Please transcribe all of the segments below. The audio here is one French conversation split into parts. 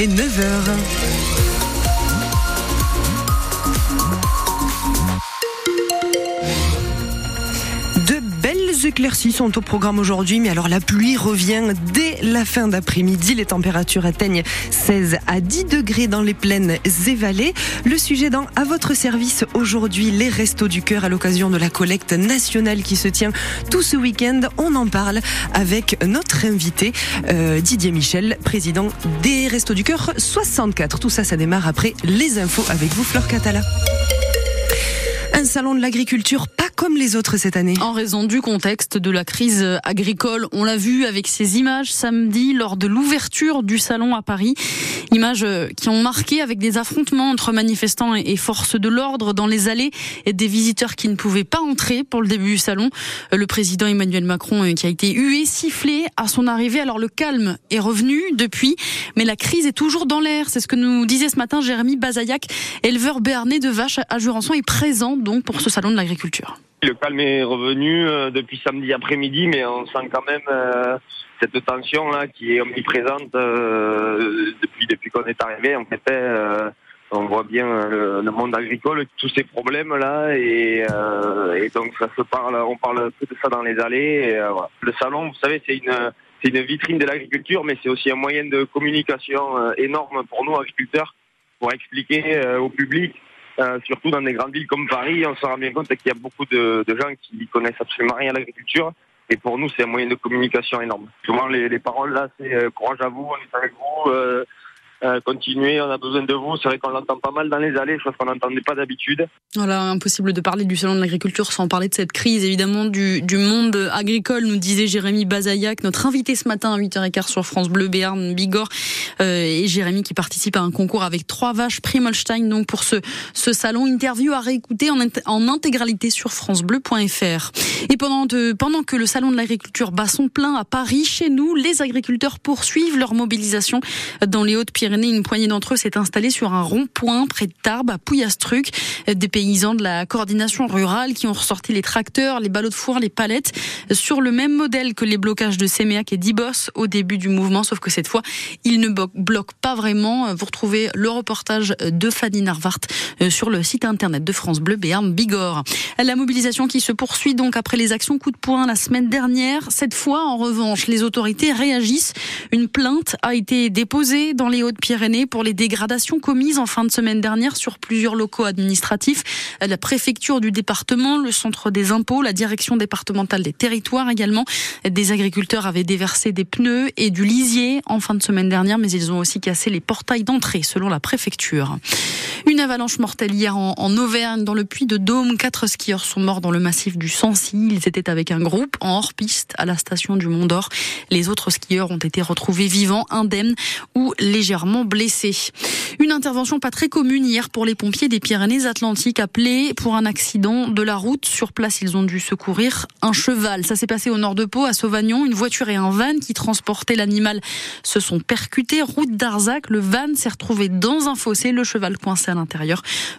il est 9h. Éclaircies sont au programme aujourd'hui, mais alors la pluie revient dès la fin d'après-midi. Les températures atteignent 16 à 10 degrés dans les plaines et vallées. Le sujet dans À votre service aujourd'hui, les restos du cœur à l'occasion de la collecte nationale qui se tient tout ce week-end. On en parle avec notre invité euh, Didier Michel, président des restos du cœur 64. Tout ça, ça démarre après les infos avec vous, Fleur Catala. Un salon de l'agriculture comme les autres cette année. En raison du contexte de la crise agricole, on l'a vu avec ces images samedi lors de l'ouverture du salon à Paris. Images qui ont marqué avec des affrontements entre manifestants et forces de l'ordre dans les allées et des visiteurs qui ne pouvaient pas entrer pour le début du salon. Le président Emmanuel Macron euh, qui a été hué, sifflé à son arrivée. Alors le calme est revenu depuis, mais la crise est toujours dans l'air. C'est ce que nous disait ce matin Jérémy Bazaillac, éleveur béarnais de vaches à Jurançon et présent donc pour ce salon de l'agriculture. Le calme est revenu euh, depuis samedi après-midi, mais on sent quand même euh, cette tension là qui est omniprésente euh, depuis depuis qu'on est arrivé. En fait, on voit bien le, monde agricole, tous ces problèmes là, et, donc ça se parle, on parle peu de ça dans les allées. Le salon, vous savez, c'est une c'est une vitrine de l'agriculture, mais c'est aussi un moyen de communication énorme pour nous agriculteurs pour expliquer au public euh, surtout dans des grandes villes comme Paris, on se rend bien compte qu'il y a beaucoup de, de gens qui connaissent absolument rien à l'agriculture. Et pour nous, c'est un moyen de communication énorme. Souvent, les, les paroles là, c'est euh, courage à vous, on est avec vous. Euh, euh, continuer, on a besoin de vous. C'est vrai qu'on l'entend pas mal dans les allées, chose qu'on n'entendait pas d'habitude. Voilà, impossible de parler du salon de l'agriculture sans parler de cette crise, évidemment, du, du monde agricole, nous disait Jérémy Bazaillac, notre invité ce matin à 8h15 sur France Bleu, Béarn, Bigorre, euh, et Jérémy qui participe à un concours avec trois vaches Primolstein, donc pour ce, ce salon. Interview à réécouter en, en intégralité sur francebleu.fr. Et pendant, de, pendant que le salon de l'agriculture bat son plein à Paris, chez nous, les agriculteurs poursuivent leur mobilisation dans les Hautes-Pyrénées une poignée d'entre eux s'est installée sur un rond-point près de Tarbes, à Pouillastruc. Des paysans de la coordination rurale qui ont ressorti les tracteurs, les ballots de foire, les palettes, sur le même modèle que les blocages de Séméac et d'Ibos au début du mouvement, sauf que cette fois, ils ne bloquent pas vraiment. Vous retrouvez le reportage de Fanny Narvart euh, sur le site internet de France Bleu Béarn Bigorre. La mobilisation qui se poursuit donc après les actions coup de poing la semaine dernière. Cette fois, en revanche, les autorités réagissent. Une plainte a été déposée dans les Hautes pyrénées pour les dégradations commises en fin de semaine dernière sur plusieurs locaux administratifs. La préfecture du département, le centre des impôts, la direction départementale des territoires également. Des agriculteurs avaient déversé des pneus et du lisier en fin de semaine dernière, mais ils ont aussi cassé les portails d'entrée selon la préfecture. Une avalanche mortelle hier en, Auvergne, dans le puits de Dôme. Quatre skieurs sont morts dans le massif du Sancy. Ils étaient avec un groupe en hors-piste à la station du Mont d'Or. Les autres skieurs ont été retrouvés vivants, indemnes ou légèrement blessés. Une intervention pas très commune hier pour les pompiers des Pyrénées-Atlantiques appelés pour un accident de la route. Sur place, ils ont dû secourir un cheval. Ça s'est passé au nord de Pau, à Sauvagnon. Une voiture et un van qui transportaient l'animal se sont percutés. Route d'Arzac, le van s'est retrouvé dans un fossé. Le cheval coincé à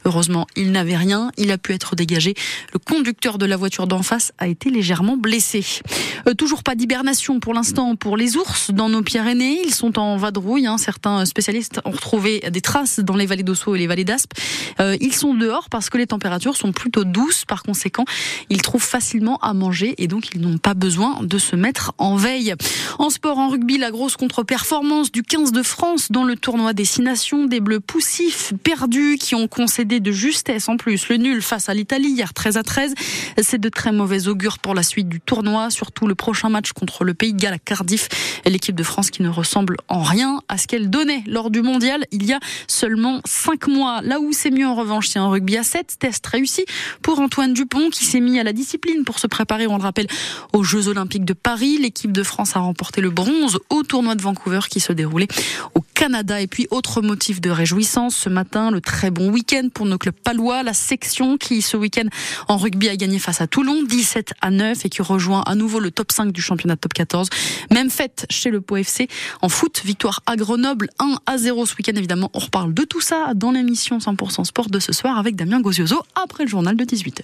Heureusement, il n'avait rien. Il a pu être dégagé. Le conducteur de la voiture d'en face a été légèrement blessé. Euh, toujours pas d'hibernation pour l'instant pour les ours dans nos Pyrénées. Ils sont en vadrouille. Hein. Certains spécialistes ont retrouvé des traces dans les vallées d'Ossau et les vallées d'Aspe. Euh, ils sont dehors parce que les températures sont plutôt douces. Par conséquent, ils trouvent facilement à manger et donc ils n'ont pas besoin de se mettre en veille. En sport, en rugby, la grosse contre-performance du 15 de France dans le tournoi Destination. Des Bleus poussifs perdus qui ont concédé de justesse en plus le nul face à l'Italie hier 13 à 13. C'est de très mauvais augure pour la suite du tournoi, surtout le prochain match contre le Pays de Galles à Cardiff. L'équipe de France qui ne ressemble en rien à ce qu'elle donnait lors du mondial il y a seulement 5 mois. Là où c'est en revanche, c'est en rugby à 7. Test réussi pour Antoine Dupont qui s'est mis à la discipline pour se préparer, on le rappelle, aux Jeux Olympiques de Paris. L'équipe de France a remporté le bronze au tournoi de Vancouver qui se déroulait au Canada. Et puis, autre motif de réjouissance, ce matin, le très bon week-end pour nos clubs palois. La section qui, ce week-end, en rugby, a gagné face à Toulon, 17 à 9 et qui rejoint à nouveau le top 5 du championnat top 14. Même fête chez le Pau FC. En foot, victoire à Grenoble, 1 à 0 ce week-end. Évidemment, on reparle de tout ça dans l'émission 100% sport de ce soir avec Damien Gozioso après le journal de 18h.